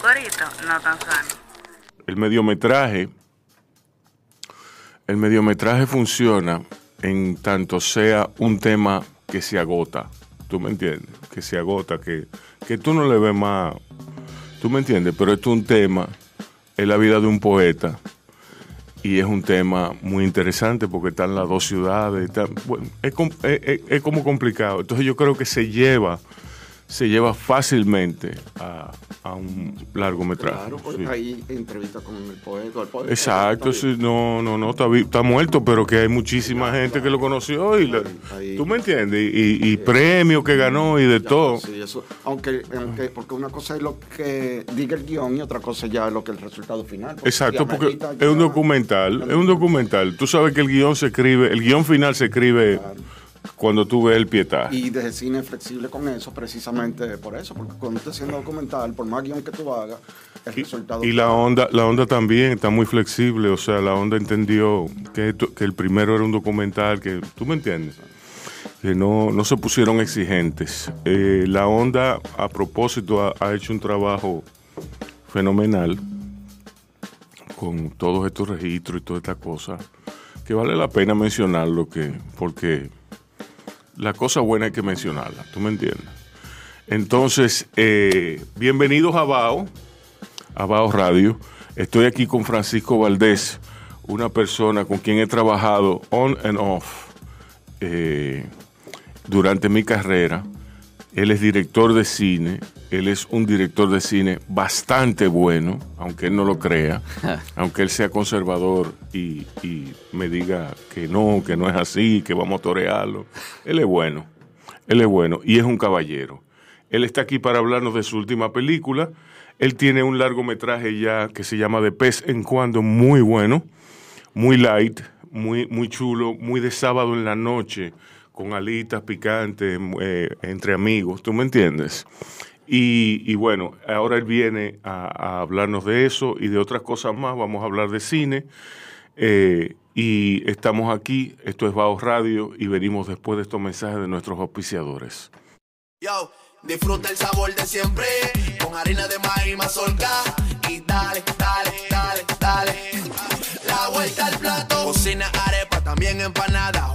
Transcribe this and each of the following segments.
corito no tan sano. El mediometraje, el mediometraje funciona en tanto sea un tema que se agota. ¿Tú me entiendes? Que se agota, que, que tú no le ves más. ¿Tú me entiendes? Pero esto es un tema, es la vida de un poeta. Y es un tema muy interesante porque están las dos ciudades. es como complicado. Entonces yo creo que se lleva, se lleva fácilmente a, a un largometraje. Claro, porque sí. hay entrevista con el poeta. El poeta Exacto, sí, no, no, no, está, está muerto, pero que hay muchísima gente que lo conoció y la- ahí. tú me entiendes, y, y premios que ganó y de todo. Sí, eso. Aunque, aunque- porque una cosa es lo que diga el guion y otra cosa ya es lo que el resultado final. porque Exacto, porque es un documental, es un documental. Tú sabes que el guion se escribe, el guion final se escribe cuando tú ves el pietaje. Y desde cine es flexible con eso, precisamente por eso, porque cuando estés haciendo documental, por más guion que tú hagas, el resultado. Y la onda, la onda también está muy flexible, o sea, la onda entendió que, esto- que el primero era un documental, que tú me entiendes, que no, no se pusieron exigentes. Eh, la onda, a propósito, ha, ha hecho un trabajo fenomenal con todos estos registros y todas estas cosas, que vale la pena mencionarlo, que, porque la cosa buena hay que mencionarla, ¿tú me entiendes? Entonces, eh, bienvenidos a Bao. Abao Radio. Estoy aquí con Francisco Valdés, una persona con quien he trabajado on and off eh, durante mi carrera. Él es director de cine, él es un director de cine bastante bueno, aunque él no lo crea, aunque él sea conservador y, y me diga que no, que no es así, que vamos a torearlo. Él es bueno, él es bueno y es un caballero. Él está aquí para hablarnos de su última película. Él tiene un largometraje ya que se llama De pez en cuando, muy bueno, muy light, muy, muy chulo, muy de sábado en la noche, con alitas picantes, eh, entre amigos, ¿tú me entiendes? Y, y bueno, ahora él viene a, a hablarnos de eso y de otras cosas más. Vamos a hablar de cine. Eh, y estamos aquí, esto es Baos Radio, y venimos después de estos mensajes de nuestros auspiciadores. Yo, disfruta el sabor de siempre con harina de maíz mazorca y dale, dale, dale, dale. La vuelta al plato. Cocina arepa, también empanada.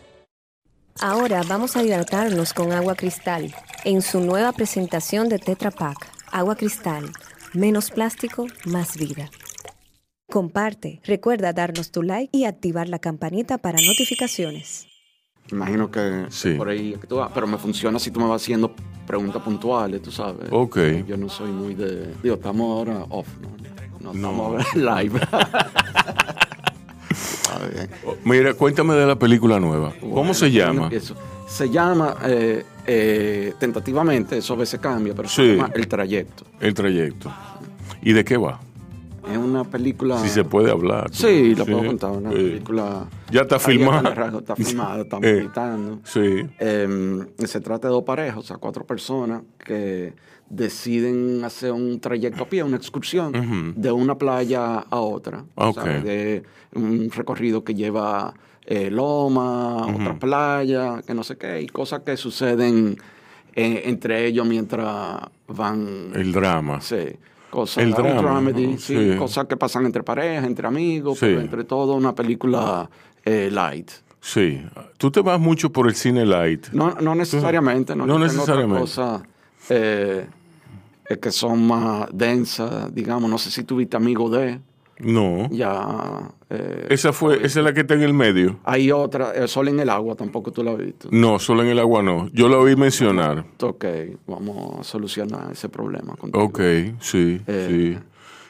Ahora vamos a hidratarnos con agua cristal en su nueva presentación de Tetra Pak. Agua cristal, menos plástico, más vida. Comparte, recuerda darnos tu like y activar la campanita para notificaciones. Imagino que Sí. por ahí que tú vas, pero me funciona si tú me vas haciendo preguntas puntuales, tú sabes. Ok. Yo no soy muy de. Digo, estamos ahora off, ¿no? No, No. estamos ahora live. Bien. Mira, cuéntame de la película nueva. ¿Cómo Bueno, se llama? Se llama, eh, eh, tentativamente, eso a veces cambia, pero Sí. se llama El Trayecto. El trayecto. ¿Y de qué va? Es una película. Si se puede hablar. Sí, la puedo contar. Una Sí. película. Ya está filmada. Está filmada, estamos Eh. Sí. Eh, se trata de dos parejas, o sea, cuatro personas que deciden hacer un trayecto a pie, una excursión de una playa a otra. De un recorrido que lleva eh, loma, otra playa, que no sé qué, y cosas que suceden eh, entre ellos mientras van. El drama. Sí. Cosas, El drama, sí, Sí. cosas que pasan entre parejas, entre amigos, Sí. pero entre todo una película eh, light. Sí. Tú te vas mucho por el cine light. No, no necesariamente, no, No necesariamente. eh, eh, que son más densas, digamos. No sé si tuviste Amigo de. No. Ya. eh, Esa fue, esa es la que está en el medio. Hay otra, El Sol en el Agua, tampoco tú la has visto. No, solo en el agua no. Yo la oí mencionar. Ok, vamos a solucionar ese problema. contigo. Ok, sí, sí,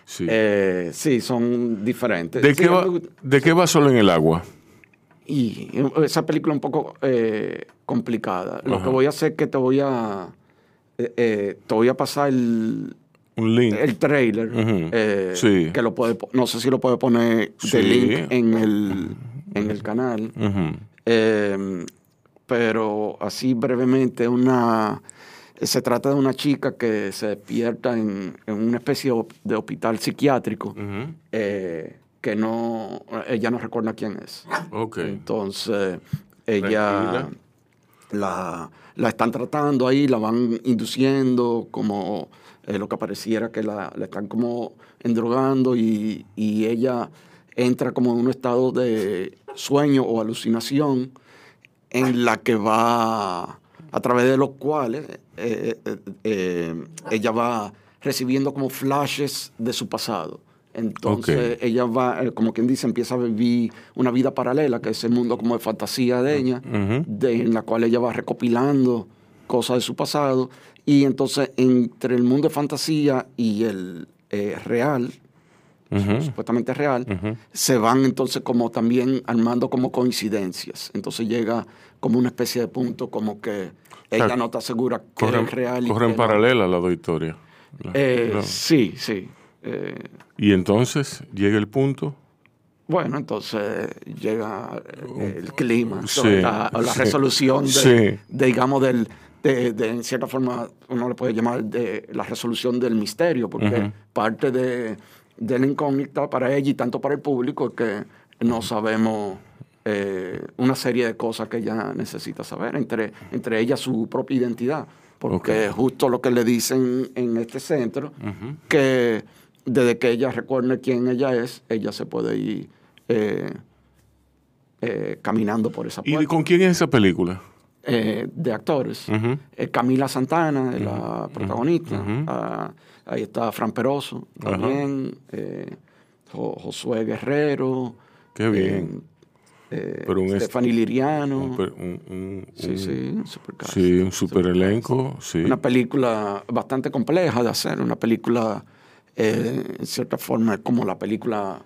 sí. Eh, sí, son diferentes. ¿De, Sí, qué va, me ¿De qué va solo en el agua? Y esa película es un poco eh, complicada. Lo Ajá. que voy a hacer es que te voy a eh, eh, te voy a pasar el, Un link. el trailer eh, Sí. que lo puede no sé si lo puede poner Sí. de link en el en el canal. Eh, pero así brevemente, una, se trata de una chica que se despierta en, en una especie de hospital psiquiátrico eh, que no, ella no recuerda quién es. Entonces, ella Tranquila. la, la están tratando ahí, la van induciendo como eh, lo que pareciera que la, están como endrogando y, y ella entra como en un estado de sueño o alucinación en la que va, a través de los cuales eh, eh, ella va recibiendo como flashes de su pasado. Entonces ella va, eh, como quien dice, empieza a vivir una vida paralela, que es el mundo como de fantasía de ella, de, en la cual ella va recopilando cosas de su pasado. Y entonces entre el mundo de fantasía y el eh, real, supuestamente real, se van entonces como también armando como coincidencias. Entonces llega como una especie de punto como que ella sea, no está segura que Corren, es real. y corren que no. paralela las dos historias. Eh, Sí, sí. Eh, Y entonces llega el punto. bueno, entonces llega eh, el clima, Sí, la, la sí, resolución de, sí. de, digamos, del, de, de, en cierta forma, uno le puede llamar de la resolución del misterio, porque Ujú. parte de, de la incógnita para ella y tanto para el público es que no sabemos eh, una serie de cosas que ella necesita saber, entre, entre ellas su propia identidad, porque Ok. justo lo que le dicen en este centro, que desde que ella recuerde quién ella es, ella se puede ir eh, eh, caminando por esa ¿Y puerta. con quién es esa película? Eh, de actores. Camila Santana es la protagonista. Ah, ahí está Fran Peroso también. Jo- Josué Guerrero. Qué bien. Pero un Stephanie Liriano. Un, per- un- un- sí, sí, un supercast. sí, un super elenco. Sí. Una película bastante compleja de hacer, una película, eh, en cierta forma, es como la película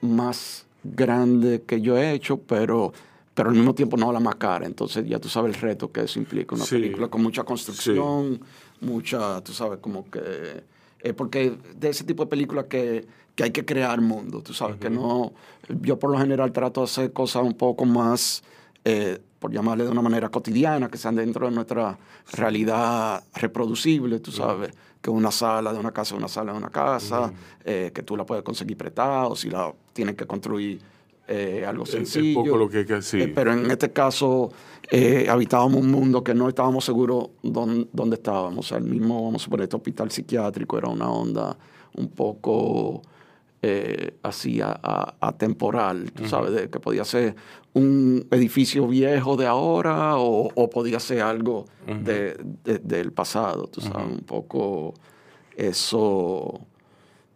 más grande que yo he hecho, pero, pero al mismo tiempo no la más cara. Entonces ya tú sabes el reto que eso implica. Una Sí. película con mucha construcción, mucha, tú sabes, como que... eh, porque de ese tipo de películas que, que hay que crear mundo, tú sabes, que no... Yo por lo general trato de hacer cosas un poco más eh, por llamarle de una manera cotidiana, que sean dentro de nuestra realidad reproducible, tú sabes, que una sala de una casa es una sala de una casa, eh, que tú la puedes conseguir prestada, o si la tienes que construir eh, algo sencillo. Es poco lo que hay que sí. Eh, pero en este caso habitábamos un mundo que no estábamos seguros dónde, dónde estábamos. O sea, el mismo, vamos a suponer, este hospital psiquiátrico era una onda un poco eh, así a- tú sabes, de que podía ser un edificio viejo de ahora o, o podía ser algo de- de- del pasado, tú sabes, un poco eso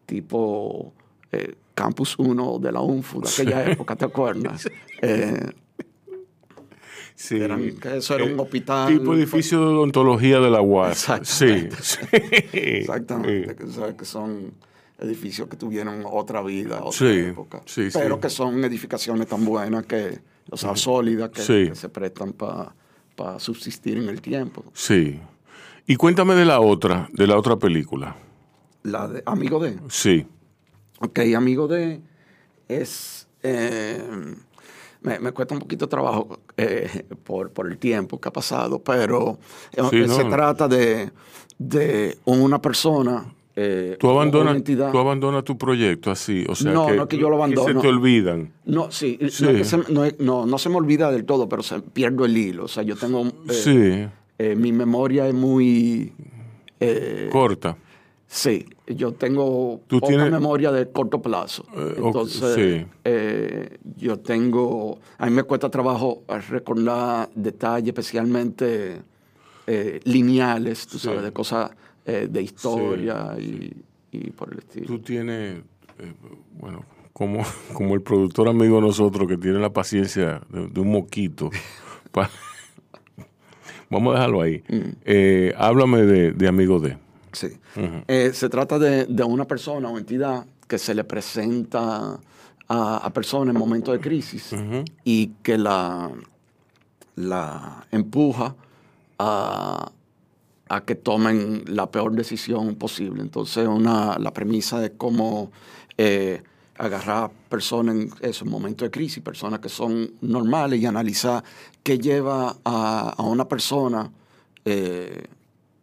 tipo eh, Campus 1 de la UNFU de aquella época, ¿te acuerdas? Eh, Sí. eran- que eso era un Eh, hospital. Tipo edificio de odontología de la UAS. Sí. Exactamente. sí. Exactamente, que, sabes que son edificios que tuvieron otra vida, otra Sí, época. sí, pero sí. que son edificaciones tan buenas que, o sea, sólidas, que, se prestan para subsistir en el tiempo. Sí. Y cuéntame de la otra, de la otra película. La de Amigo de. Sí. Ok, Amigo de es. eh, me, me cuesta un poquito de trabajo eh, por, por el tiempo que ha pasado, pero eh, Sí, se no. trata de, de una persona. Eh, Tú abandonas, tú abandonas tu proyecto así, o sea No, que, no es que yo lo se abandono. te olvidan. No, sí, Sí. No, es que se, no, no, se me olvida del todo, pero se pierdo el hilo. O sea, yo tengo. eh, sí, eh, mi memoria es muy. corta. Sí, yo tengo Tú poca tienes- memoria de corto plazo. Entonces, sí. yo tengo, a mí me cuesta trabajo recordar detalles, especialmente lineales, tú Sí. sabes, de cosas eh, de historia y, y por el estilo. Tú tienes eh, bueno, como, como el productor amigo de nosotros que tiene la paciencia de, un moquito. vamos a dejarlo ahí. Mm. Eh, háblame de, amigo de. Sí. Se trata de, una persona o entidad que se le presenta a, personas en momentos de crisis y que la, la empuja a, que tomen la peor decisión posible. Entonces, una, la premisa de cómo eh, agarrar personas en esos momentos de crisis, personas que son normales y analizar qué lleva a, una persona eh,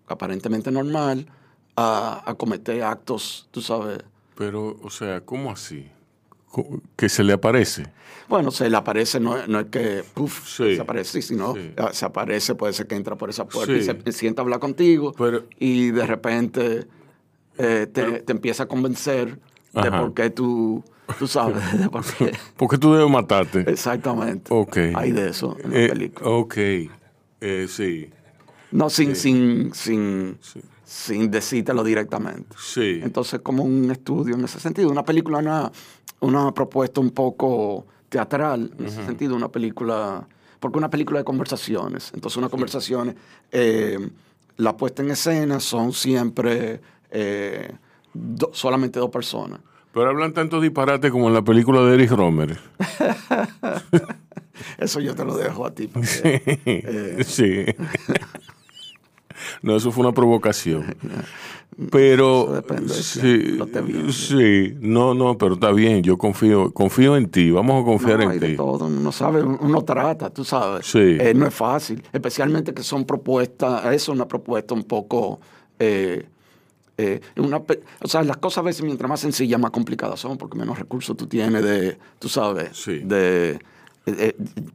aparentemente normal a, cometer actos, tú sabes. Pero, o sea, ¿cómo así? ¿Que se le aparece? Bueno, se le aparece, no, es que puff, se aparece, sino se aparece, puede ser que entra por esa puerta y se sienta a hablar contigo y de repente eh, te, empieza a convencer de por qué tú, tú sabes, de por qué. ¿Por tú debes matarte? Exactamente. Ok. Hay de eso en la eh, película. Ok, eh, sí. No, sin, sin, sin, sin decírtelo directamente. Sí. Entonces, como un estudio en ese sentido. Una película, una, una propuesta un poco teatral, en ese sentido, una película, porque una película de conversaciones. Entonces, una conversaciones, eh, la puesta en escena son siempre eh, solamente dos personas. Pero hablan tanto disparate como en la película de Eric Romer. Eso yo te lo dejo a ti. sí. Eh, sí. no, eso fue una provocación. Pero depende sí, sí, no, no, pero está bien, yo confío, confío en ti, vamos a confiar en ti. todo, uno sabe, uno trata, tú sabes. Sí. Eh, no es fácil, especialmente que son propuestas, eso es una propuesta un poco eh, eh, una, o sea, las cosas a veces mientras más sencillas, más complicadas son, porque menos recursos tú tienes de, tú sabes, de,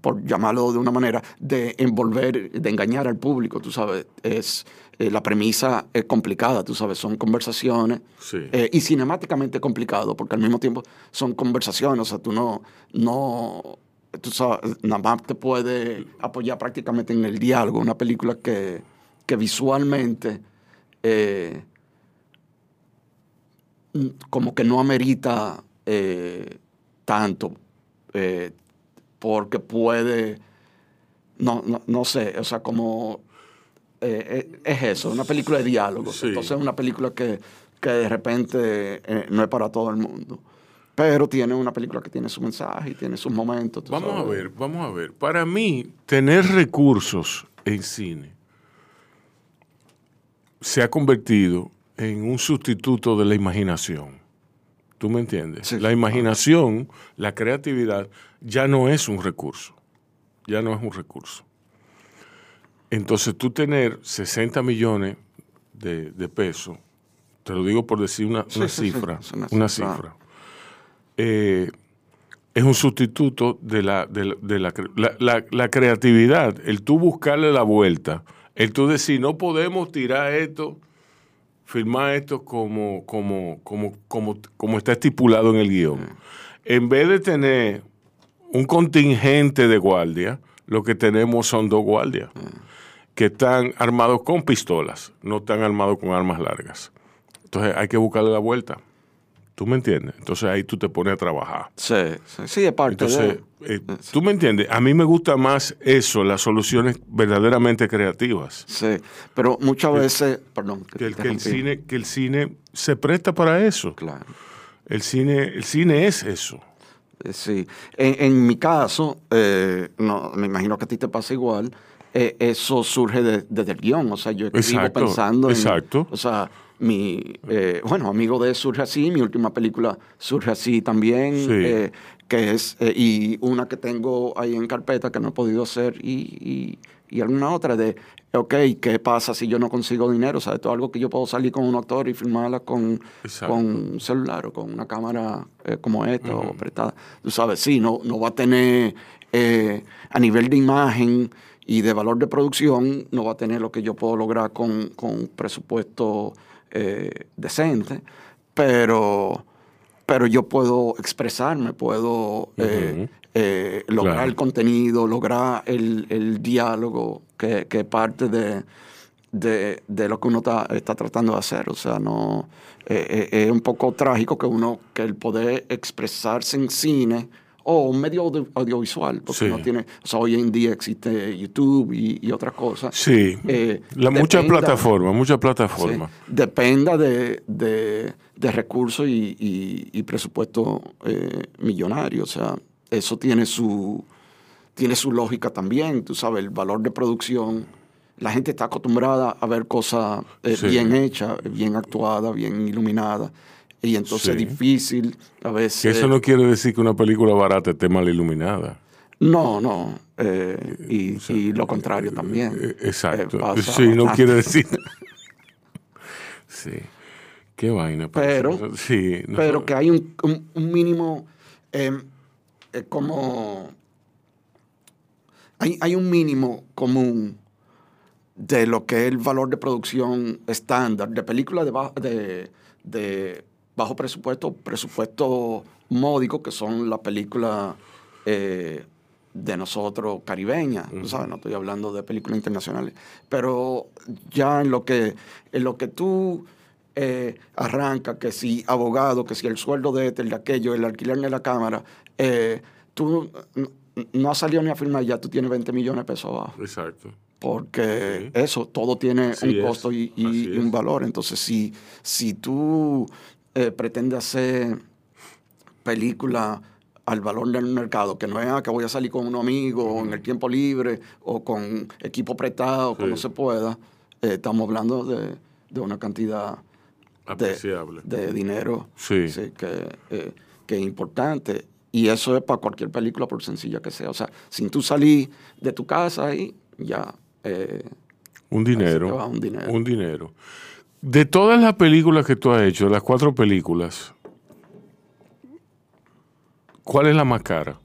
por llamarlo de una manera, de envolver, de engañar al público, tú sabes, es eh, la premisa es complicada, tú sabes, son conversaciones eh, y cinemáticamente complicado, porque al mismo tiempo son conversaciones, o sea, tú no, no, tú sabes, nada más te puede apoyar prácticamente en el diálogo, una película que, que visualmente como que no amerita eh, tanto, eh, porque puede, no, no, sé, o sea, como eh, es eso, una película de diálogo. Entonces es una película que, que de repente no es para todo el mundo. Pero tiene una película que tiene su mensaje y tiene sus momentos. Vamos a ver, vamos a ver. Para mí, tener recursos en cine se ha convertido en un sustituto de la imaginación. ¿Tú me entiendes? La imaginación, la creatividad, ya no es un recurso. Ya no es un recurso. Entonces tú tener 60 millones de, pesos, te lo digo por decir una, cifra, una, cifra, eh, es un sustituto de, la, de, la, la, creatividad, el tú buscarle la vuelta, el tú decir, no podemos tirar esto firmar esto como, como, como, como, como está estipulado en el guion. En vez de tener un contingente de guardia, lo que tenemos son dos guardias que están armados con pistolas, no están armados con armas largas. Entonces hay que buscarle la vuelta. ¿Tú me entiendes? Entonces ahí tú te pones a trabajar. Sí, sí, sí es parte Entonces, eh, ¿tú me entiendes? A mí me gusta más eso, las soluciones verdaderamente creativas. Sí, pero muchas veces, perdón. Que, el, cine, que el cine se presta para eso. Claro. El cine, el cine es eso. Eh, sí. En, mi caso, eh, no, me imagino que a ti te pasa igual, eso surge desde el guion. O sea, yo escribo pensando en... Exacto. O sea, mi, eh, bueno, amigo de Surge Así, mi última película Surge Así también, eh, que es, eh, y una que tengo ahí en carpeta que no he podido hacer, y, y, alguna otra de, ok, ¿qué pasa si yo no consigo dinero? O sea, esto es algo que yo puedo salir con un actor y filmarla con, con un celular o con una cámara como esta o apretada. Tú sabes, sí, no, no va a tener a nivel de imagen y de valor de producción, no va a tener lo que yo puedo lograr con, con presupuesto eh, decente, pero, pero yo puedo expresarme, puedo eh, eh, lograr el contenido, lograr el, diálogo que, que parte de, de, de lo que uno está, está tratando de hacer. O sea, no eh, eh, es un poco trágico que uno, que el poder expresarse en cine o un medio audio- audiovisual, porque Sí. no tiene, o sea, hoy en día existe YouTube y, y otras cosas. Sí, Eh, la, muchas plataformas, muchas Sí, plataformas. dependa de, de- de recursos y, y- y presupuesto millonario. O sea, eso tiene su, tiene su lógica también. Tú sabes, el valor de producción. La gente está acostumbrada a ver cosas eh, Sí. bien hechas, bien actuadas, bien iluminadas. Y entonces Sí. es difícil a veces. Que eso no quiere decir que una película barata esté mal iluminada. No, no. eh, y, y lo contrario también. Eh, Exacto. Eh, sí, no quiere decir. sí. Qué vaina. Pero, sí, no- pero que hay un, un- un mínimo, eh, eh, como, hay, hay un mínimo común de lo que es el valor de producción estándar de películas de, ba- de, de bajo presupuesto, presupuesto módico, que son las películas eh, de nosotros caribeñas, tú ¿sabes? No estoy hablando de películas internacionales. Pero ya en lo que, en lo que tú eh, arrancas, que si abogado, que si el sueldo de este, el de aquello, el alquiler de la cámara, eh, tú no has salido ni a firmar, ya tú tienes 20 millones de pesos abajo Exacto. porque Sí. eso, todo tiene Así un costo y, y- y un valor. Entonces, si, si tú eh, pretendes hacer película al valor del mercado, que no es ah, que voy a salir con un amigo o en el tiempo libre o con equipo prestado, cuando Sí. se pueda, eh, estamos hablando de, de una cantidad de, Apreciable. de dinero Sí. que, eh, que es importante. Y eso es para cualquier película, por sencilla que sea. O sea, sin tú salir de tu casa y ya. eh, Un dinero. va un dinero. Un dinero. De todas las películas que tú has hecho, las cuatro películas, ¿cuál es la más cara?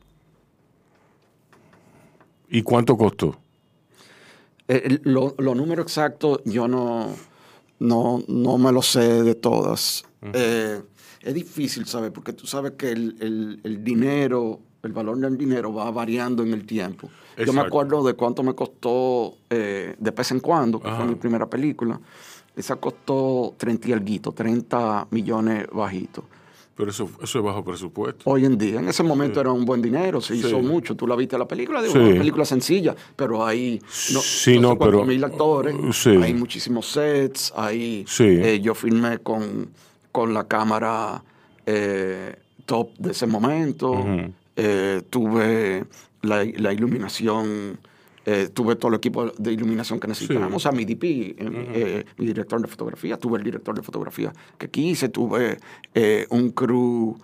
¿Y cuánto costó? eh, lo- Los números exactos yo no, no, no me lo sé de todas. Eh, es difícil, ¿sabes? Porque tú sabes que el, el- el dinero, el valor del dinero va variando en el tiempo. Yo me acuerdo de cuánto me costó eh, de vez en cuando, que Ajá. fue mi primera película. Esa costó 30 y alguito, 30 millones bajitos. Pero eso, eso es bajo presupuesto. Hoy en día, en ese momento era un buen dinero, se hizo mucho. Tú la viste la película, digo, Sí. una película sencilla, pero hay no, Sí, no pero- mil actores, sí. hay muchísimos sets, hay, Sí. eh, yo filmé con, con la cámara eh, top de ese momento, eh, tuve la, la iluminación, eh, tuve todo el equipo de iluminación que necesitábamos, o sea, mi DP, eh, eh, mi director de fotografía, tuve el director de fotografía que quise, tuve eh, un crew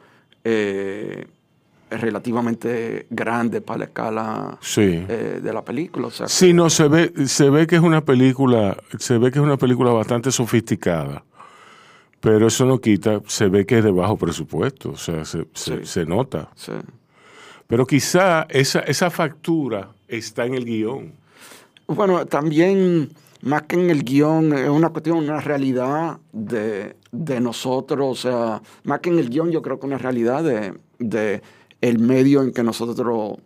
eh, relativamente grande para la escala Sí. eh, de la película, o sea, Sí, no, se ve, se ve que es una película, se ve que es una película bastante sofisticada. Pero eso no quita, se ve que es de bajo presupuesto, o sea, se, se- Sí. se nota. sí. Pero quizá esa, esa factura está en el guion. Bueno, también, más que en el guion, es una cuestión, una realidad de, de nosotros, o sea, más que en el guion, yo creo que una realidad de, de el medio en que nosotros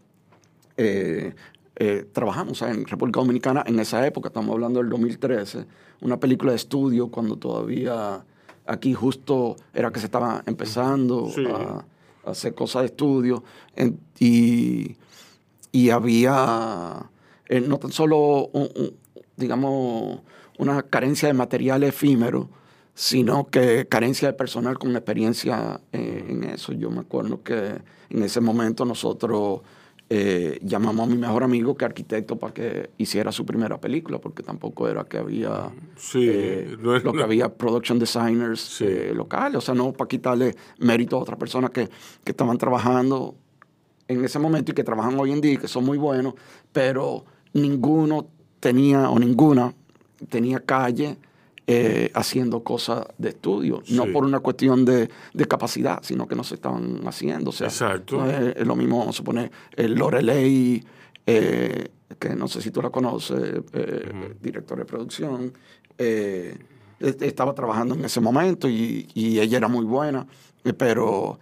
eh, eh, trabajamos. O sea, en República Dominicana, en esa época, estamos hablando del 2013, una película de estudio cuando todavía aquí justo era que se estaba empezando Sí. a, a hacer cosas de estudio. en- y, y había eh, no tan solo, un- un- digamos, una carencia de material efímero, sino que carencia de personal con experiencia eh, en eso. Yo me acuerdo que en ese momento nosotros eh, llamamos a mi mejor amigo que arquitecto para que hiciera su primera película, porque tampoco era que había Sí, eh, no es- lo que no- había production designers Sí. eh, locales, o sea, no para quitarle mérito a otras personas que, que estaban trabajando en ese momento y que trabajan hoy en día y que son muy buenos, pero ninguno tenía o ninguna tenía calle eh, haciendo cosas de estudio, no por una cuestión de, de capacidad, sino que no se estaban haciendo. O sea, Exacto. no es, es lo mismo, vamos a suponer, el Lorelei, eh, que no sé si tú la conoces, eh, director de producción, est- estaba trabajando en ese momento y, y ella era muy buena, pero,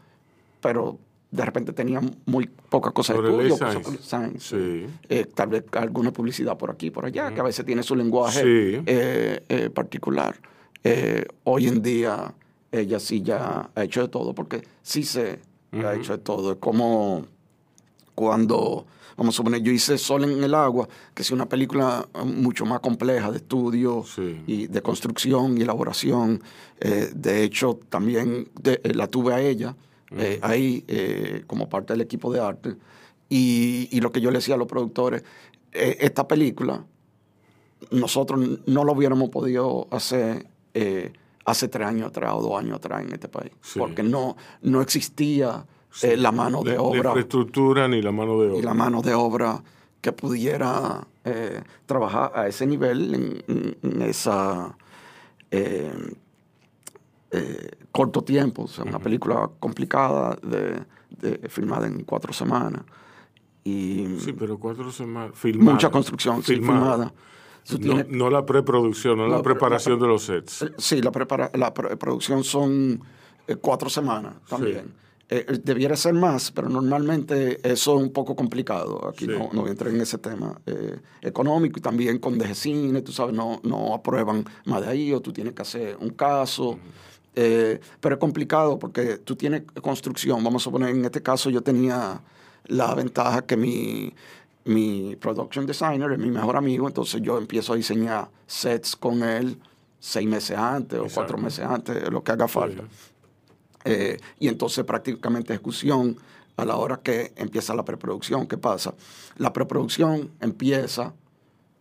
pero de repente tenía muy poca cosa de estudio, science. cosas por science. Sí. Eh, tal vez alguna publicidad por aquí, por allá, que a veces tiene su lenguaje Sí. eh, eh, particular. Hoy en día ella sí ya ha hecho de todo, porque sí se ha hecho de todo. Es como cuando, vamos a suponer, yo hice Sol en el agua, que es una película eh, mucho más compleja de estudio Sí. y de construcción y elaboración. De hecho, también de- la tuve a ella eh, ahí eh, como parte del equipo de arte. Y, y lo que yo le decía a los productores, eh, esta película nosotros no lo hubiéramos podido hacer hace tres años atrás o dos años atrás en este país, Sí. porque no, no existía la mano de La- La obra infraestructura ni la mano de obra. y la mano de obra que pudiera trabajar a ese nivel en, esa eh, corto tiempo. O sea, una película complicada de, de- filmada en cuatro semanas. Y Sí, pero cuatro semanas. Filmada. mucha construcción, sí, filmada. No, tienes- no la preproducción, no, la preparación de los sets. Eh, Sí, la, prepara- la pre- producción son eh, cuatro semanas también. Eh, eh, debiera ser más, pero normalmente eso es un poco complicado. Aquí Sí. no, no voy a entrar en ese tema eh, económico y también con DGCine, tú sabes, no, no aprueban más de ahí o tú tienes que hacer un caso. Eh, pero es complicado porque tú tienes construcción. Vamos a suponer, en este caso yo tenía la ventaja que mi, mi production designer es mi mejor amigo, entonces yo empiezo a diseñar sets con él seis meses antes o cuatro meses antes, lo que haga falta. Eh, y entonces prácticamente ejecución a la hora que empieza la preproducción. ¿Qué pasa? La preproducción empieza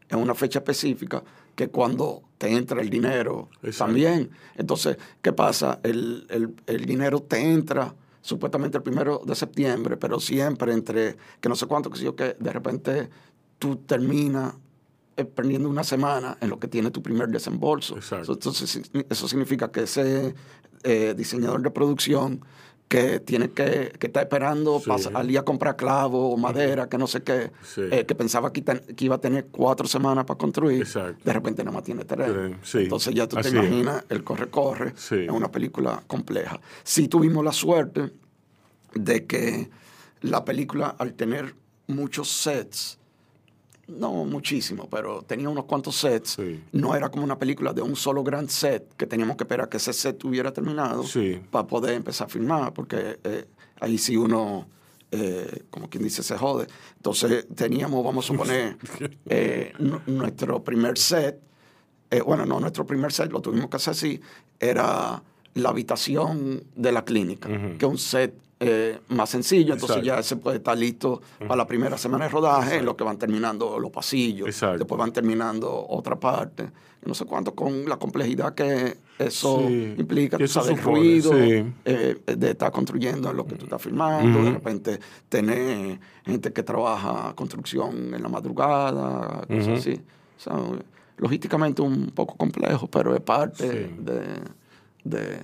en una fecha específica que cuando te entra el dinero Exacto. también. Entonces, ¿qué pasa? El, el- el dinero te entra supuestamente el primero de septiembre, pero siempre entre que no sé cuánto, que sé yo, que de repente tú terminas eh, perdiendo una semana en lo que tiene tu primer desembolso. Exacto. Entonces, eso significa que ese eh, diseñador de producción que tiene que, que está esperando Sí. para salir a comprar clavo o madera, que no sé qué, Sí. eh, que pensaba que, ten- que iba a tener cuatro semanas para construir, Exacto. de repente nada más tiene tres. Sí. Entonces ya tú te Así imaginas el corre-corre en una película compleja. Sí tuvimos la suerte de que la película, al tener muchos sets, no muchísimo, pero tenía unos cuantos sets, Sí. no era como una película de un solo gran set, que teníamos que esperar que ese set hubiera terminado Sí. para poder empezar a filmar, porque eh, ahí sí uno, eh, como quien dice, se jode. Entonces teníamos, vamos a suponer, eh, nu- nuestro primer set, bueno, no, nuestro primer set lo tuvimos que hacer así, era la habitación de la clínica, que es un set eh, más sencillo, entonces Exacto. ya se puede estar listo para la primera semana de rodaje, en lo que van terminando los pasillos, Exacto. después van terminando otra parte, no sé cuánto, con la complejidad que eso Sí, implica, eso sabes, supone, ruido, sí. eh, de estar construyendo en lo que tú estás filmando, de repente tener gente que trabaja construcción en la madrugada, cosas así. O sea, logísticamente un poco complejo, pero es parte Sí. de,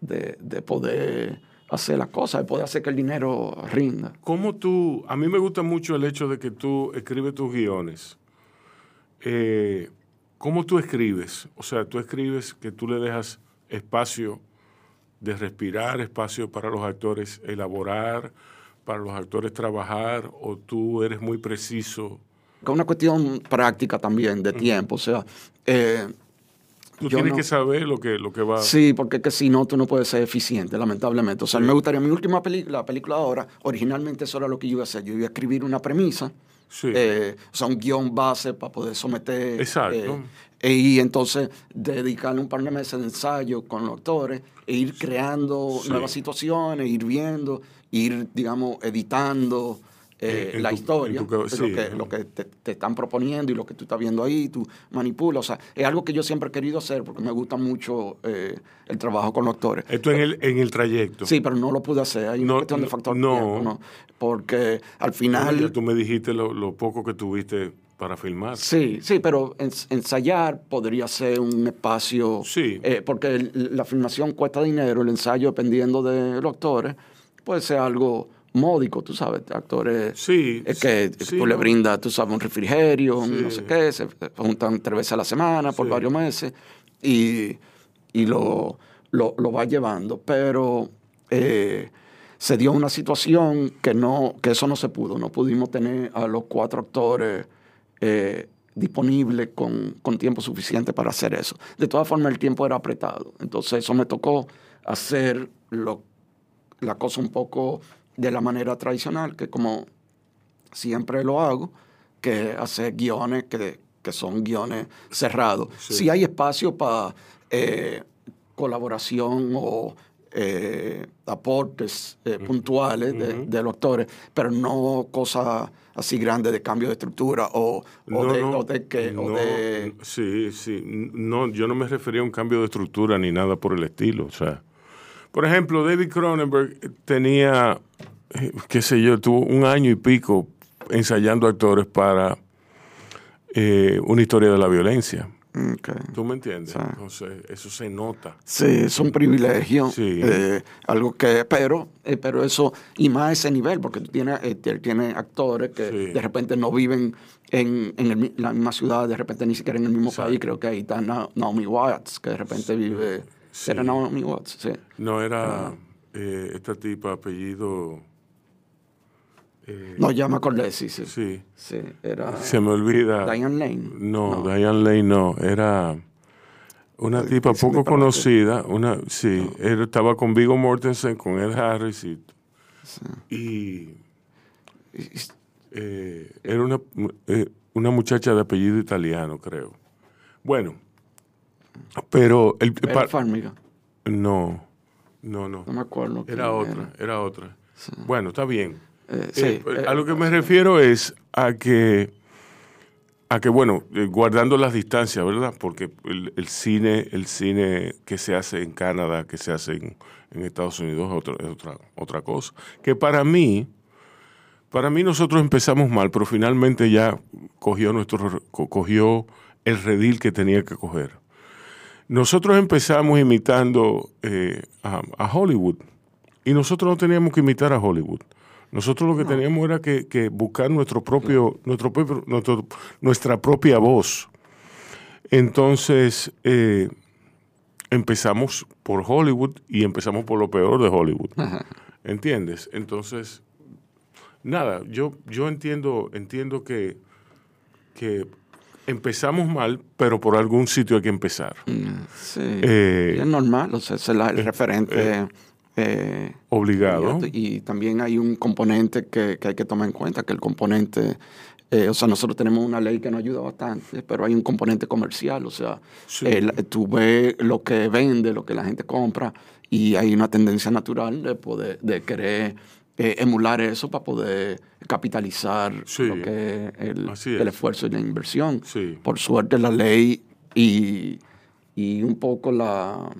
de- de poder hacer las cosas, de poder hacer que el dinero rinda. ¿Cómo tú, a mí me gusta mucho el hecho de que tú escribes tus guiones. Eh, ¿Cómo tú escribes? O sea, tú escribes que tú le dejas espacio de respirar, espacio para los actores elaborar, para los actores trabajar, o tú eres muy preciso. Es una cuestión práctica también, de tiempo. O sea, eh, Tú Yo tienes no. que saber lo que, lo que va... Sí, porque es que si no, tú no puedes ser eficiente, lamentablemente. O sea, me gustaría, mi última película, la película ahora, originalmente eso era lo que yo iba a hacer. Yo iba a escribir una premisa, Sí. eh, o sea, un guion base para poder someter. Exacto. eh, y entonces dedicarle un par de meses de ensayo con los actores e ir creando Sí. nuevas situaciones, ir viendo, ir, digamos, editando. Eh, la tu- historia, tu lo que, lo que te, te están proponiendo y lo que tú estás viendo ahí, tú manipulas. O sea, es algo que yo siempre he querido hacer porque me gusta mucho eh, el trabajo con los actores. Esto en el, en el trayecto. Sí, pero no lo pude hacer. Hay No, una cuestión de factor no. tiempo, ¿no? Porque al Ya final... tú me dijiste lo, lo poco que tuviste para filmar. Sí, sí, pero ens- ensayar podría ser un espacio... Sí. eh, porque el- la filmación cuesta dinero, el ensayo, dependiendo de los actores, puede ser algo módico, tú sabes, actores Sí, es que sí, tú le brindas, tú sabes, un refrigerio, un Sí. no sé qué, se juntan tres veces a la semana por varios meses y, y lo, lo, lo va llevando. Pero eh, se dio una situación que, no, que eso no se pudo. No pudimos tener a los cuatro actores eh, disponibles con, con, tiempo suficiente para hacer eso. De todas formas, el tiempo era apretado. Entonces, eso me tocó hacer lo, la cosa un poco de la manera tradicional, que como siempre lo hago, que hacer guiones que, que son guiones cerrados. Si hay espacio para eh, colaboración o eh, aportes eh, puntuales de, los actores, pero no cosas así grandes de cambio de estructura o, de, que... Sí, sí. No, yo no me refería a un cambio de estructura ni nada por el estilo. O sea, por ejemplo, David Cronenberg tenía, eh, qué sé yo, tuvo un año y pico ensayando actores para una historia de la violencia. ¿Tú me entiendes? Entonces, eso se nota. Sí, es un privilegio. Eh, algo que, pero, eh, pero eso, y más a ese nivel, porque tú tienes, eh, tiene actores que de repente no viven en, en la misma ciudad, de repente ni siquiera en el mismo país. Creo que ahí está Naomi Watts, que de repente vive. ¿Era Naomi Watts? Sí. No, era ah. esta tipa, apellido. Eh, no, ya me acordé, sí, sí. Sí. era. Se me olvida. Diane Lane. No, Diane Lane no. Era una tipa poco conocida. Una, sí, él estaba con Vigo Mortensen, con Ed Harris y. y eh, era una, eh, una muchacha de apellido italiano, creo. Bueno, pero. El, ¿Era No, no, no. No me acuerdo. Era otra, era, otra. Bueno, está bien. Eh, eh, eh, a lo que me refiero es a que, a que bueno, guardando las distancias, ¿verdad? Porque el, cine, el cine que se hace en Canadá, que se hace en, Estados Unidos es otra, otra, cosa. Que para mí, para mí nosotros empezamos mal, pero finalmente ya cogió nuestro, cogió el redil que tenía que coger. Nosotros empezamos imitando a, a Hollywood y nosotros no teníamos que imitar a Hollywood. Nosotros lo que teníamos era que, buscar nuestro propio, nuestro, nuestro, nuestra propia voz. Entonces, eh, empezamos por Hollywood y empezamos por lo peor de Hollywood. ¿Entiendes? Entonces, nada, yo, yo entiendo, entiendo que, que empezamos mal, pero por algún sitio hay que empezar. Mm, sí. Eh, es normal, o sea, es el referente. Eh, eh, Obligado. Y, también hay un componente que, hay que tomar en cuenta, que el componente, eh, o sea, nosotros tenemos una ley que nos ayuda bastante, pero hay un componente comercial, o sea, tú ves lo que vende, lo que la gente compra, y hay una tendencia natural de poder, de querer eh, emular eso para poder capitalizar lo que el, el, esfuerzo y la inversión. Por suerte la ley y, y un poco la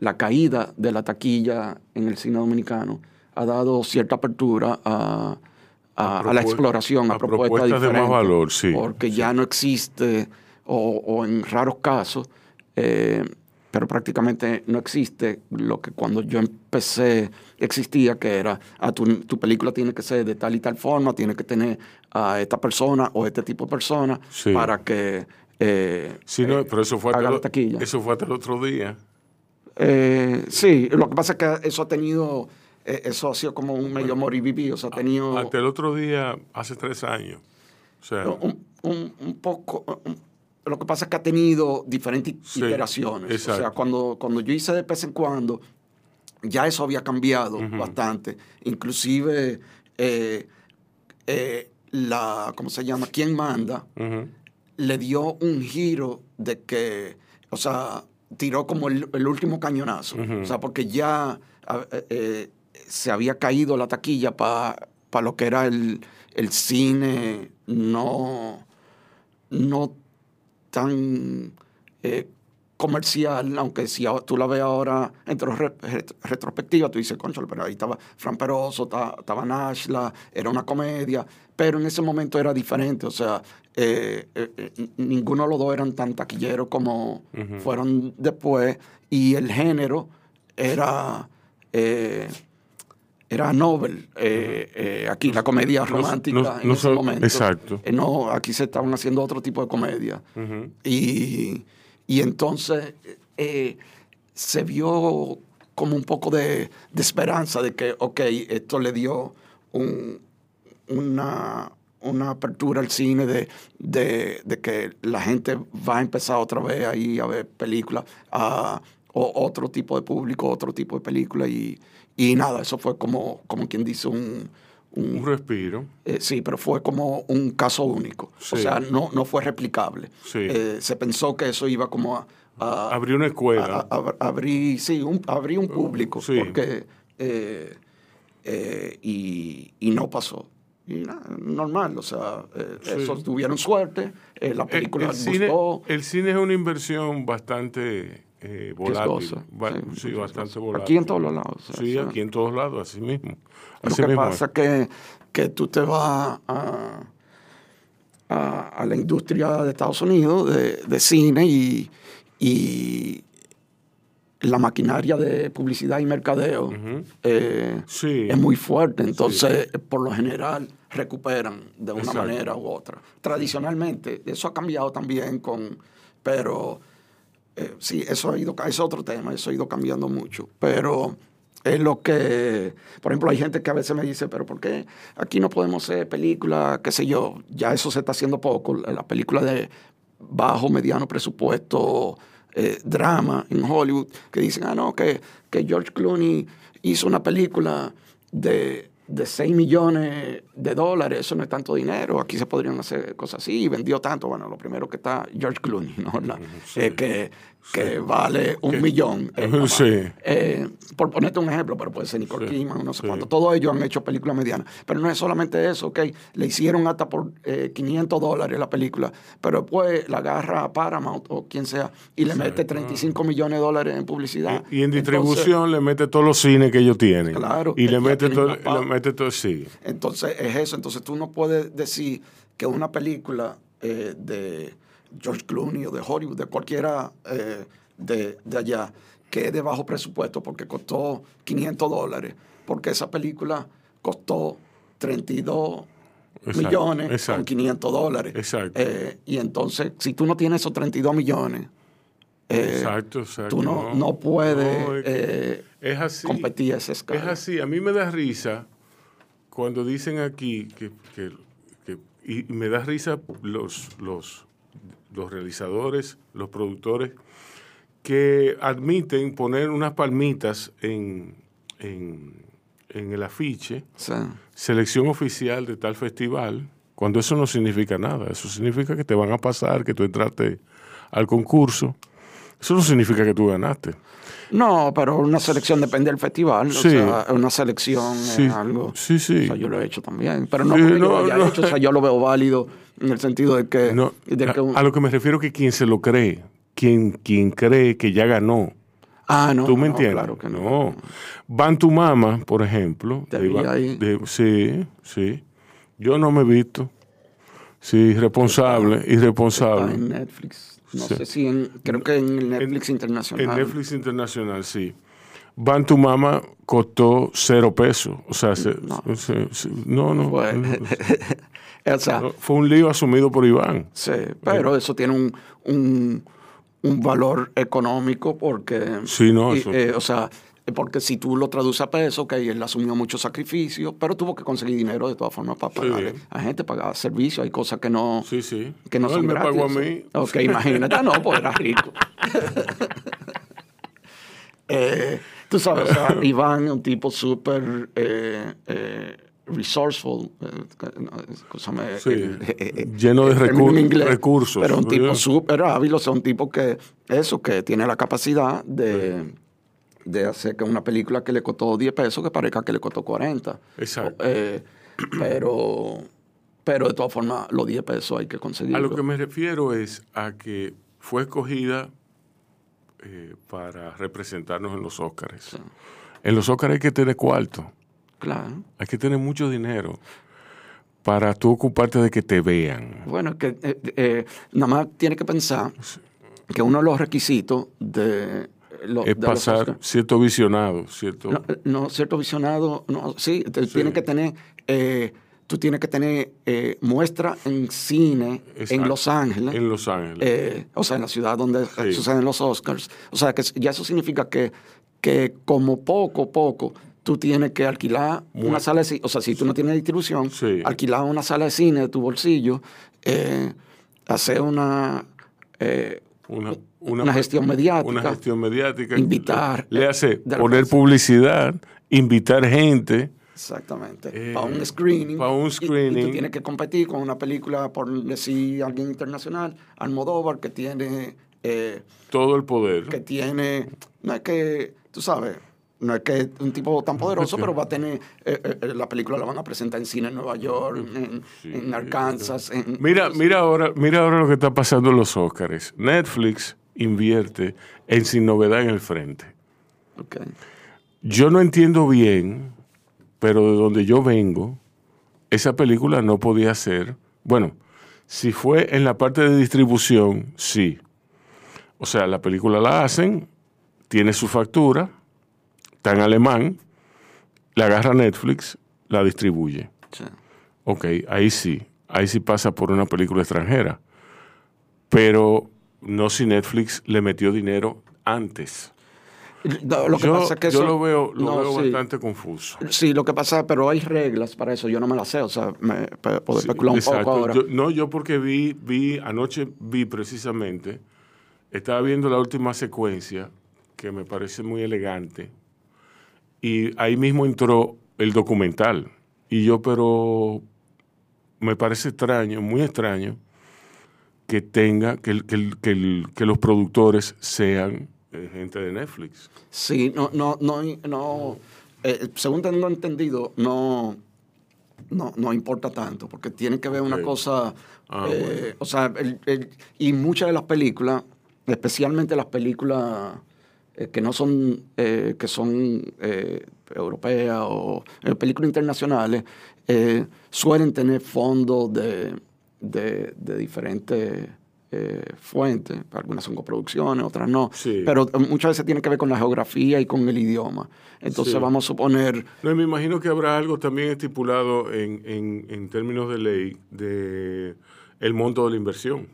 la caída de la taquilla en el cine dominicano ha dado cierta apertura a, la exploración, a, propuestas, de más valor, sí. Porque ya no existe, o, en raros casos, eh, pero prácticamente no existe lo que cuando yo empecé existía, que era, ah, tu, película tiene que ser de tal y tal forma, tiene que tener a esta persona o este tipo de persona para que... Eh, sí, no, pero eso fue, hasta eso fue hasta el otro día. Eh, sí, lo que pasa es que eso ha tenido, eh, eso ha sido como un medio moribibi, o sea, ha tenido... Hasta el otro día, hace tres años. O sea, un, poco... lo que pasa es que ha tenido diferentes iteraciones. O sea, cuando, cuando yo hice de vez en cuando, ya eso había cambiado bastante. Inclusive, eh, la, ¿cómo se llama? ¿Quién manda? Le dio un giro de que, o sea, tiró como el, último cañonazo. O sea, porque ya eh, eh, se había caído la taquilla para lo que era el, cine no, no tan eh, comercial, aunque si tú la ves ahora en retrospectiva, tú dices, concho, pero ahí estaba Fran Peroso, estaba, Nashla, era una comedia, pero en ese momento era diferente, o sea, eh, eh, ninguno de los dos eran tan taquilleros como fueron después, y el género era... era Nobel, aquí la comedia romántica en ese momento. Exacto. no, aquí se estaban haciendo otro tipo de comedia. y, y, entonces se vio como un poco de, de esperanza de que, ok, esto le dio un, una, una apertura al cine de, de, de, que la gente va a empezar otra vez ahí a ver películas, a, o otro tipo de público, otro tipo de película y, y nada, eso fue como, como quien dice un... Un, respiro. Eh, sí, pero fue como un caso único. O sea, no, no fue replicable. Sí. Eh, se pensó que eso iba como a... a abrir una escuela. A, a, abrir, sí, un, abrir un público. Sí. Porque... Eh, eh, y, y, no pasó. Y nada, normal, o sea, eh, Sí. eso tuvieron suerte, eh, la El, película el cine, gustó. el cine es una inversión bastante eh, volátil. Va- sí, bastante volátil. Aquí en todos los lados, o sea, sí, o sea. aquí en todos lados, así mismo. Lo que mismo pasa es. que, que tú te vas a, a, a la industria de Estados Unidos de, de cine y, y la maquinaria de publicidad y mercadeo eh, Sí. es muy fuerte. Entonces, por lo general, recuperan de una Exacto. manera u otra. Tradicionalmente, eso ha cambiado también con... Pero eh, sí, eso ha ido, es otro tema, eso ha ido cambiando mucho. Pero es lo que, por ejemplo, hay gente que a veces me dice, pero ¿por qué aquí no podemos hacer películas, qué sé yo? Ya eso se está haciendo poco, la película de bajo, mediano presupuesto, eh, drama en Hollywood, que dicen, ah, no, que, que George Clooney hizo una película de, de 6 millones de dólares, eso no es tanto dinero, aquí se podrían hacer cosas así, y vendió tanto, bueno, lo primero que está George Clooney, ¿no? La- eh, que, que vale un millón. eh. Sí. Eh, por ponerte un ejemplo, pero puede ser Nicole Sí, Kidman, no sé sí. cuánto. Todos ellos han hecho películas medianas. Pero no es solamente eso, ¿ok? Le hicieron hasta por eh, 500 dólares la película, pero después la agarra a Paramount o quien sea y le mete 35 millones de dólares en publicidad. Y en Entonces- distribución le mete todos los cines que ellos tienen. Claro, Y le mete todo, le mete todo, sí. Entonces es eso. Entonces tú no puedes decir que una película eh, de George Clooney o de Hollywood, de cualquiera eh, de, de allá, que es de bajo presupuesto porque costó 500 dólares, porque esa película costó 32 Exacto, millones exacto. con 500 dólares. Exacto. Eh, y entonces, si tú no tienes esos 32 millones, eh, Exacto, exacto. tú no, no puedes No, es que- es así. competir a esa escala. Es así. A mí me da risa cuando dicen aquí que, que- que- y me da risa los, los, los realizadores, los productores, que admiten poner unas palmitas en, en, en el afiche, selección oficial de tal festival, cuando eso no significa nada. Eso significa que te van a pasar, que tú entraste al concurso. Eso no significa que tú ganaste. No, pero una selección depende del festival. Sí. O sea, una selección Sí, es algo. sí, sí. O sea, yo lo he hecho también. Pero no Sí, porque yo lo haya no. hecho. O sea, yo lo veo válido en el sentido de que. No, de que un- a, lo que me refiero es que quien se lo cree, quien, quien cree que ya ganó, ah, no. ¿tú me entiendes? Claro que no. no. Van tu mama, por ejemplo. Te de vi ahí. de- sí, sí. Yo no me he visto. Sí, irresponsable, Está irresponsable. en Netflix. No Sí. sé si en. Creo que en el Netflix Internacional. En Netflix Internacional, sí. Van tu mama costó cero pesos. O sea, se- No. se- se- no, no. Fue, no, o sea, no, Fue un lío asumido por Iván. sí, pero eso tiene un, un, un valor económico porque. Sí, no, y, eso- eh, o sea, porque si tú lo traduces a peso, que él asumió mucho sacrificio, pero tuvo que conseguir dinero de todas formas para Sí. pagar a gente, pagar servicios, hay cosas que no, Sí, sí. que no, No, son él me gratis. pagó a mí. Ok, imagínate, Ah, no, pues era rico. Eh, tú sabes, o sea, Iván es un tipo súper eh, eh, resourceful, eh, Sí, eh, eh, lleno de recu- inglés, recursos. Pero un tipo súper hábil, o sea, un tipo que, eso, que tiene la capacidad de, de hacer que una película que le costó 10 pesos que parezca que le costó 40. Exacto. Eh, pero, pero de todas formas, los 10 pesos hay que A conseguirlos. lo que me refiero es a que fue escogida eh, para representarnos en los Óscares. En los Óscares hay que tener cuarto, Claro. hay que tener mucho dinero para tú ocuparte de que te vean. Bueno, es que eh, eh, nada más tiene que pensar que uno de los requisitos de, lo- Es pasar cierto visionado, cierto... no, no, cierto visionado, no, sí, te- tiene que tener, eh, tú tienes que tener eh, muestra en cine Exacto. en Los Ángeles. En Los Ángeles. eh, o sea, en la ciudad donde Sí. suceden los Oscars. O sea, que ya eso significa que, que como poco a poco tú tienes que alquilar una sala de cine, o sea, si tú no tienes distribución, Sí. alquilar una sala de cine de tu bolsillo, eh, hacer una, eh, Una, una gestión mediática. Una gestión mediática. Invitar, Le hace poner publicidad, invitar gente. Exactamente. Eh, para un screening. para un Y- Y, screening. tú tienes que competir con una película, por decir alguien internacional, Almodóvar, que tiene, eh, todo el poder. que tiene, no es que, tú sabes, no es que es un tipo tan poderoso, pero va a tener, eh, eh, la película la van a presentar en cine en Nueva York, en, en Arkansas. En, Mira, mira ahora, mira ahora lo que está pasando en los Oscars. Netflix invierte en Sin Novedad en el Frente. Ok. Yo no entiendo bien, pero de donde yo vengo, esa película no podía ser. Bueno, si fue en la parte de distribución, sí. O sea, la película la hacen, tiene su factura, está en alemán, la agarra Netflix, la distribuye. Sí. Ok, ahí sí, ahí sí pasa por una película extranjera. Pero no si Netflix le metió dinero antes. No, Lo que yo pasa es que yo eso- lo veo, lo no, veo sí. bastante confuso. Sí, lo que pasa, pero hay reglas para eso, yo no me las sé, o sea, me puedo Sí, especular un exacto. poco ahora. Yo- no, yo porque vi, vi, anoche vi precisamente, estaba viendo la última secuencia, que me parece muy elegante, y ahí mismo entró el documental. Y yo, pero me parece extraño, muy extraño, que tenga, que, el- que, el- que, el- que los productores sean eh, gente de Netflix. Sí, no, no, no, no eh, según tengo entendido, no, no, no importa tanto, porque tiene que ver una cosa, Ah, eh, bueno. o sea, el- el- y muchas de las películas, especialmente las películas eh, que no son, eh, que son europeas o películas internacionales, suelen tener fondos de, de, de diferentes eh, fuentes. Algunas son coproducciones, otras no. Sí. Pero muchas veces tiene que ver con la geografía y con el idioma. Entonces Sí. vamos a suponer, No, me imagino que habrá algo también estipulado en, en- en términos de ley de el monto de la inversión.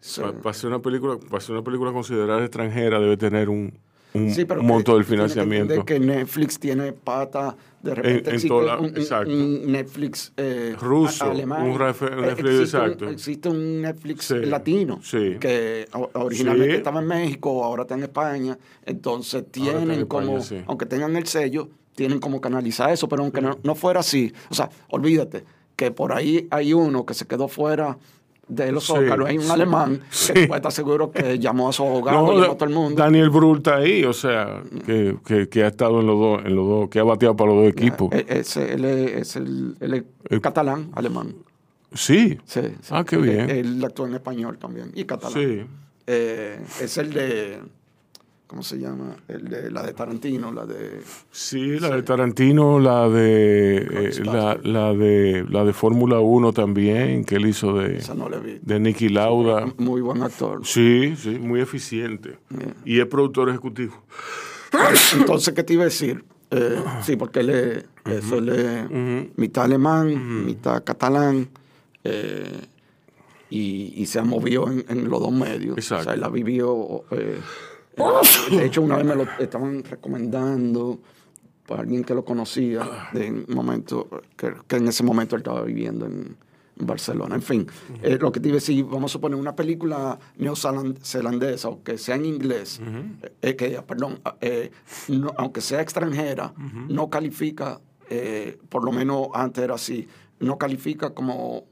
Sí. Para ser una película, para ser una película considerada extranjera debe tener un, un Sí, pero monto que- del que tiene que financiamiento. Netflix tiene pata, de repente en toda la- un, exacto. un Netflix eh, Ruso, alemán. un Eh, Netflix existe exacto. Un, existe un Netflix Sí, latino sí. que originalmente Sí. estaba en México, ahora está en España. Entonces en tienen España, como, aunque tengan el sello, tienen como canalizar eso, pero aunque no, no fuera así, o sea, olvídate que por ahí hay uno que se quedó fuera de los Sí, Zócalos, hay un sí, alemán sí. que tú puedes estar seguro que llamó a su abogado, No, llamó a todo el mundo. Daniel Brühl está ahí, o sea, que, que- que ha estado en los dos, en los dos, que ha bateado para los dos equipos. Eh, ese, él es, es el, él es Eh, catalán, alemán. sí. Sí. Ah, qué Él- bien. Él, actúa en español también y catalán. Sí. Eh, es el de, ¿cómo se llama? El de, la de Tarantino, la de... Sí, la de Tarantino, la de eh, la, de la de Fórmula 1 también, que él hizo de, Esa no le vi. de Nicky Lauda. Muy buen actor. Sí, sí, muy eficiente. Yeah. Y es productor ejecutivo. Entonces, ¿qué te iba a decir? Eh, sí, porque él es, eso, él es mitad alemán, mitad catalán, eh, y, y se ha movido en, en los dos medios. Exacto. O sea, él ha vivido... eh, de hecho, una vez me lo estaban recomendando para alguien que lo conocía, de un momento, que, que en ese momento él estaba viviendo en, Barcelona. En fin, eh, lo que te iba a decir, vamos a suponer una película neozelandesa o que sea en inglés, eh, que, perdón, eh, no- aunque sea extranjera, no califica, por lo menos antes era así, no califica como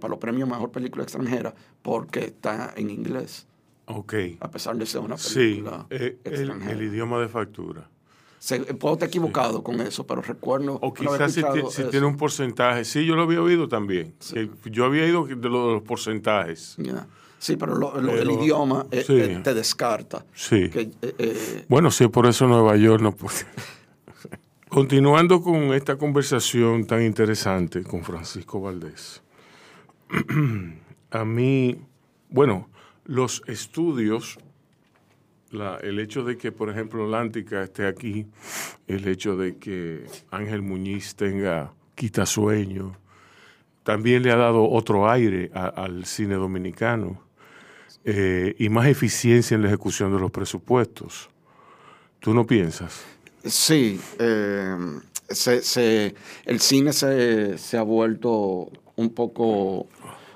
para los premios Mejor Película Extranjera porque está en inglés, Ok. a pesar de ser una Sí, película eh, el, el idioma de factura. Se- puedo estar equivocado con eso, pero recuerdo. O quizás si, tiene un porcentaje. Sí, yo lo había oído también. Yo había oído de lo de los porcentajes. Sí, pero lo, lo Pero- idioma eh, sí. eh, te descarta. Sí. Que, eh, eh, Bueno, sí, por eso Nueva York no puede. Continuando con esta conversación tan interesante con Francisco Valdés, a mí, bueno, los estudios, el hecho de que, por ejemplo, Lántica esté aquí, el hecho de que Ángel Muñiz tenga Quitasueño, también le ha dado otro aire al cine dominicano eh, y más eficiencia en la ejecución de los presupuestos. ¿Tú no piensas? Sí, eh, se, se- el cine se, se ha vuelto un poco,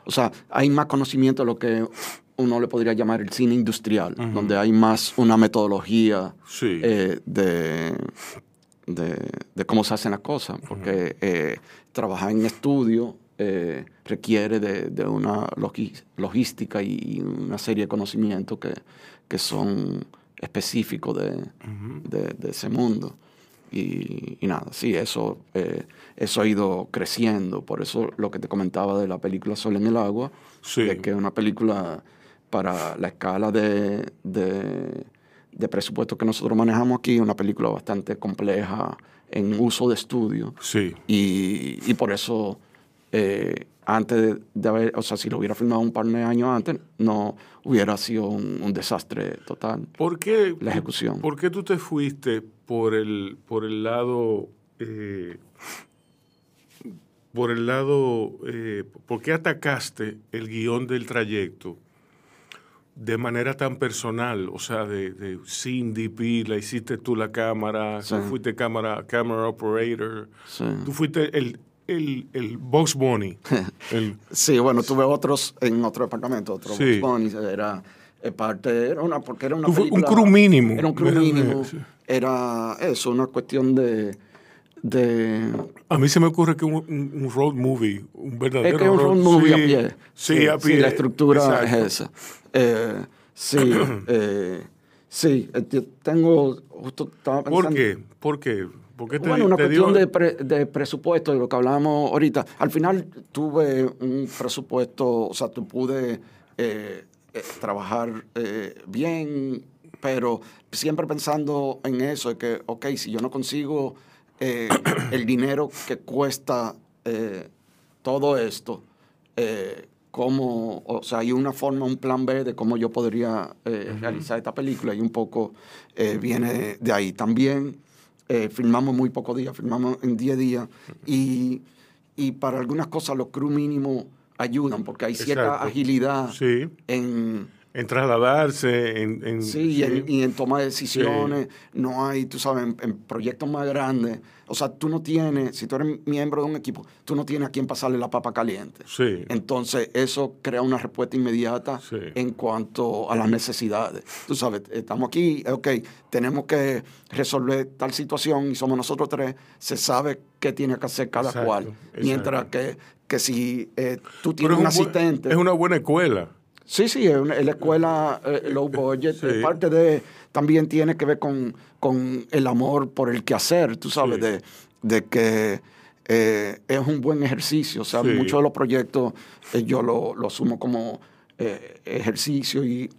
o sea, hay más conocimiento de lo que uno le podría llamar el cine industrial, donde hay más una metodología Sí. eh, de, de, de cómo se hacen las cosas, porque eh, trabajar en estudio eh, requiere de, de una logística y una serie de conocimientos que, que son específicos de, de- de ese mundo. Y, y nada, sí, eso, eh, eso ha ido creciendo. Por eso lo que te comentaba de la película Sol en el Agua, Sí. de que es una película para la escala de, de, de presupuesto que nosotros manejamos aquí, una película bastante compleja en uso de estudio. Sí. Y, y por eso, eh, antes de, de haber, o sea, si lo hubiera filmado un par de años antes, no hubiera sido un, un desastre total. ¿Por qué, La ejecución. ¿Por qué tú te fuiste por el, por el lado... eh, por el lado... eh, ¿Por qué atacaste el guion del trayecto de manera tan personal? O sea, de, de sin DP, la hiciste tú la cámara, Sí. tú fuiste cámara, camera operator, Sí. tú fuiste el, el, el box bunny. el- Sí, bueno, tuve otros en otro departamento, otro Sí. Bugs Bunny, era eh, parte, era una, porque era una fue- un película- crew mínimo. Era un crew mínimo, era eso, una cuestión de, de A mí se me ocurre que un, road movie, un verdadero es que un road movie a sí, pie. Sí, a pie. la estructura exacto. es esa. Eh, sí, eh, sí, eh, tengo, justo estaba pensando. ¿Por qué? ¿Por qué? ¿Por qué te, Bueno, una te cuestión dio- de, pre- de presupuesto, de lo que hablábamos ahorita. Al final tuve un presupuesto, o sea, tú pude eh, eh, trabajar bien, pero siempre pensando en eso, de que, ok, si yo no consigo eh, el dinero que cuesta eh, todo esto, eh, cómo, o sea, hay una forma, un plan B de cómo yo podría eh, realizar esta película y un poco viene de ahí. También filmamos muy pocos días, filmamos en 10 días y, y para algunas cosas los crew mínimos ayudan porque hay cierta Exacto. agilidad Sí, en, en trasladarse, en... en- Sí, y en, y en toma de decisiones, no hay, tú sabes, en, en proyectos más grandes. O sea, tú no tienes, si tú eres miembro de un equipo, tú no tienes a quién pasarle la papa caliente. Sí. Entonces, eso crea una respuesta inmediata Sí. en cuanto a las necesidades. Tú sabes, estamos aquí, ok, tenemos que resolver tal situación y somos nosotros tres, se sabe qué tiene que hacer cada Exacto, cual. exacto. Mientras que, que si eh, tú Pero tienes un es, un buen- asistente... es una buena escuela. Sí, sí, es, una- es la escuela eh, low budget. Sí. Parte de, también tiene que ver con, con el amor por el quehacer, tú sabes, Sí. de, de que eh, es un buen ejercicio. O sea, Sí. muchos de los proyectos eh, yo lo, lo asumo como eh, ejercicio y,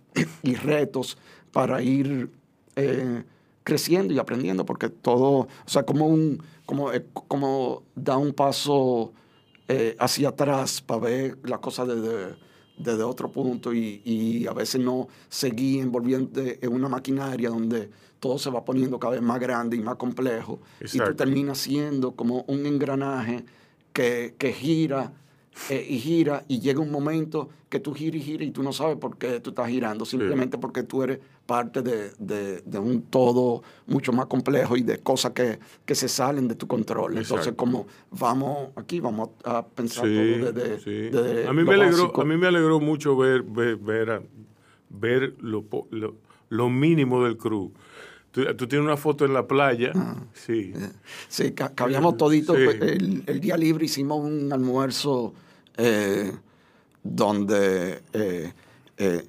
y retos para ir creciendo y aprendiendo, porque todo, o sea, como un, como, como da un paso hacia atrás para ver las cosas desde, desde otro punto y, y a veces no seguir envolviendo en una maquinaria donde todo se va poniendo cada vez más grande y más complejo. Y tú terminas siendo como un engranaje que, que gira eh, y gira y llega un momento que tú giras y giras y tú no sabes por qué tú estás girando, simplemente porque tú eres parte de, de- de un todo mucho más complejo y de cosas que, que se salen de tu control. Entonces, como vamos aquí, vamos a pensar Sí, todo desde, sí. desde a, mí me alegró, básico. a mí me alegró mucho ver, ver, ver, lo, lo, lo mínimo del crew. Tú, tú tienes una foto en la playa. Sí. Sí, ca- cabíamos todito. Sí. pues, El, el día libre hicimos un almuerzo eh, donde eh, eh,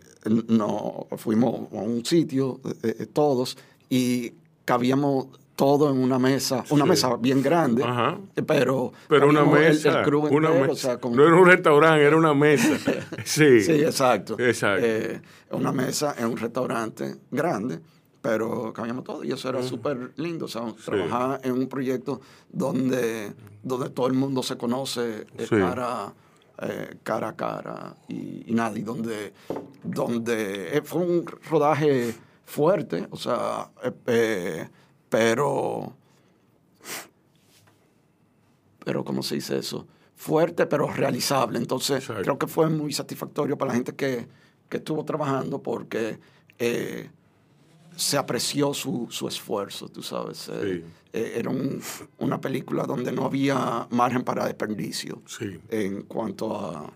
no, fuimos a un sitio eh, eh, todos y cabíamos todo en una mesa, una Sí. mesa bien grande, Ajá. pero, Pero una el- mesa. el, una entero, mesa. o sea, con- No era un restaurante, era una mesa. Sí. Sí, exacto. Exacto. Eh, una mesa en un restaurante grande, pero cambiamos todo y eso era súper lindo. O sea, trabajar en un proyecto donde, donde todo el mundo se conoce eh, Sí. cara, eh, cara a cara y, y donde, donde eh, fue un rodaje fuerte, o sea, eh, pero pero ¿cómo se dice eso? Fuerte, pero realizable. Entonces, Exacto. creo que fue muy satisfactorio para la gente que, que estuvo trabajando porque se apreció su, su esfuerzo, tú sabes. Eh, eh, era una película donde no había margen para desperdicio en cuanto a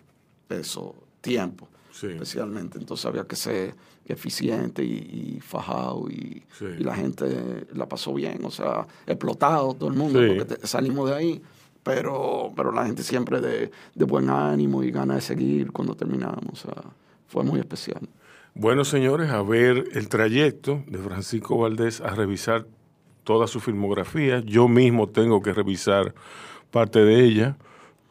eso, tiempo, especialmente. Entonces había que ser eficiente y, fajado y, la gente la pasó bien, o sea, explotado todo el mundo, porque salimos de ahí. Pero, pero la gente siempre de, de buen ánimo y ganas de seguir cuando terminamos. O sea, fue muy especial. Bueno, señores, a ver el trayecto de Francisco Valdés a revisar toda su filmografía. Yo mismo tengo que revisar parte de ella.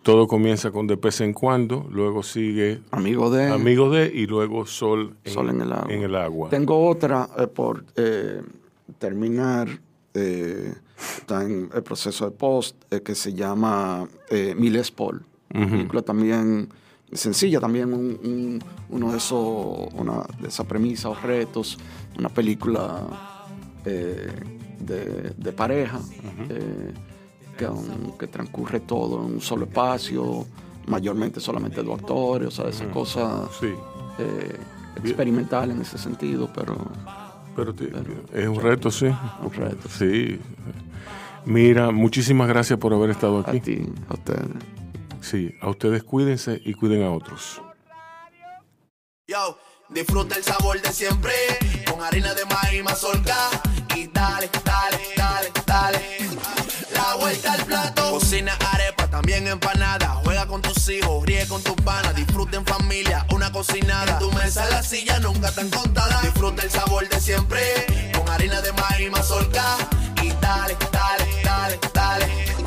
Todo comienza con De Pez en Cuando, luego sigue Amigo de, Amigo de y luego Sol en, Sol en, el, agua. Tengo otra eh, por eh, terminar, eh, está en el proceso de post, que se llama Miles Paul. Película también sencilla también uno de esos, una de esas premisas o retos, una película eh, de, pareja eh, que, transcurre todo en un solo espacio, mayormente solamente dos actores, o sea, esa cosa eh, experimental en ese sentido, pero... Pero, es un reto, sí. Un reto. Sí. Mira, muchísimas gracias por haber estado aquí. A ti, a ustedes. Sí, a ustedes cuídense y cuiden a otros. Yo, disfruta el sabor de siempre con harina de maíz mazorca y dale, dale, dale, dale. La vuelta al plato, cocina arepa, también empanada. Juega con tus hijos, ríe con tus panas, disfruta en familia, una cocinada. En tu mesa la silla nunca tan contada. Disfruta el sabor de siempre con harina de maíz mazorca y dale, dale, dale, dale.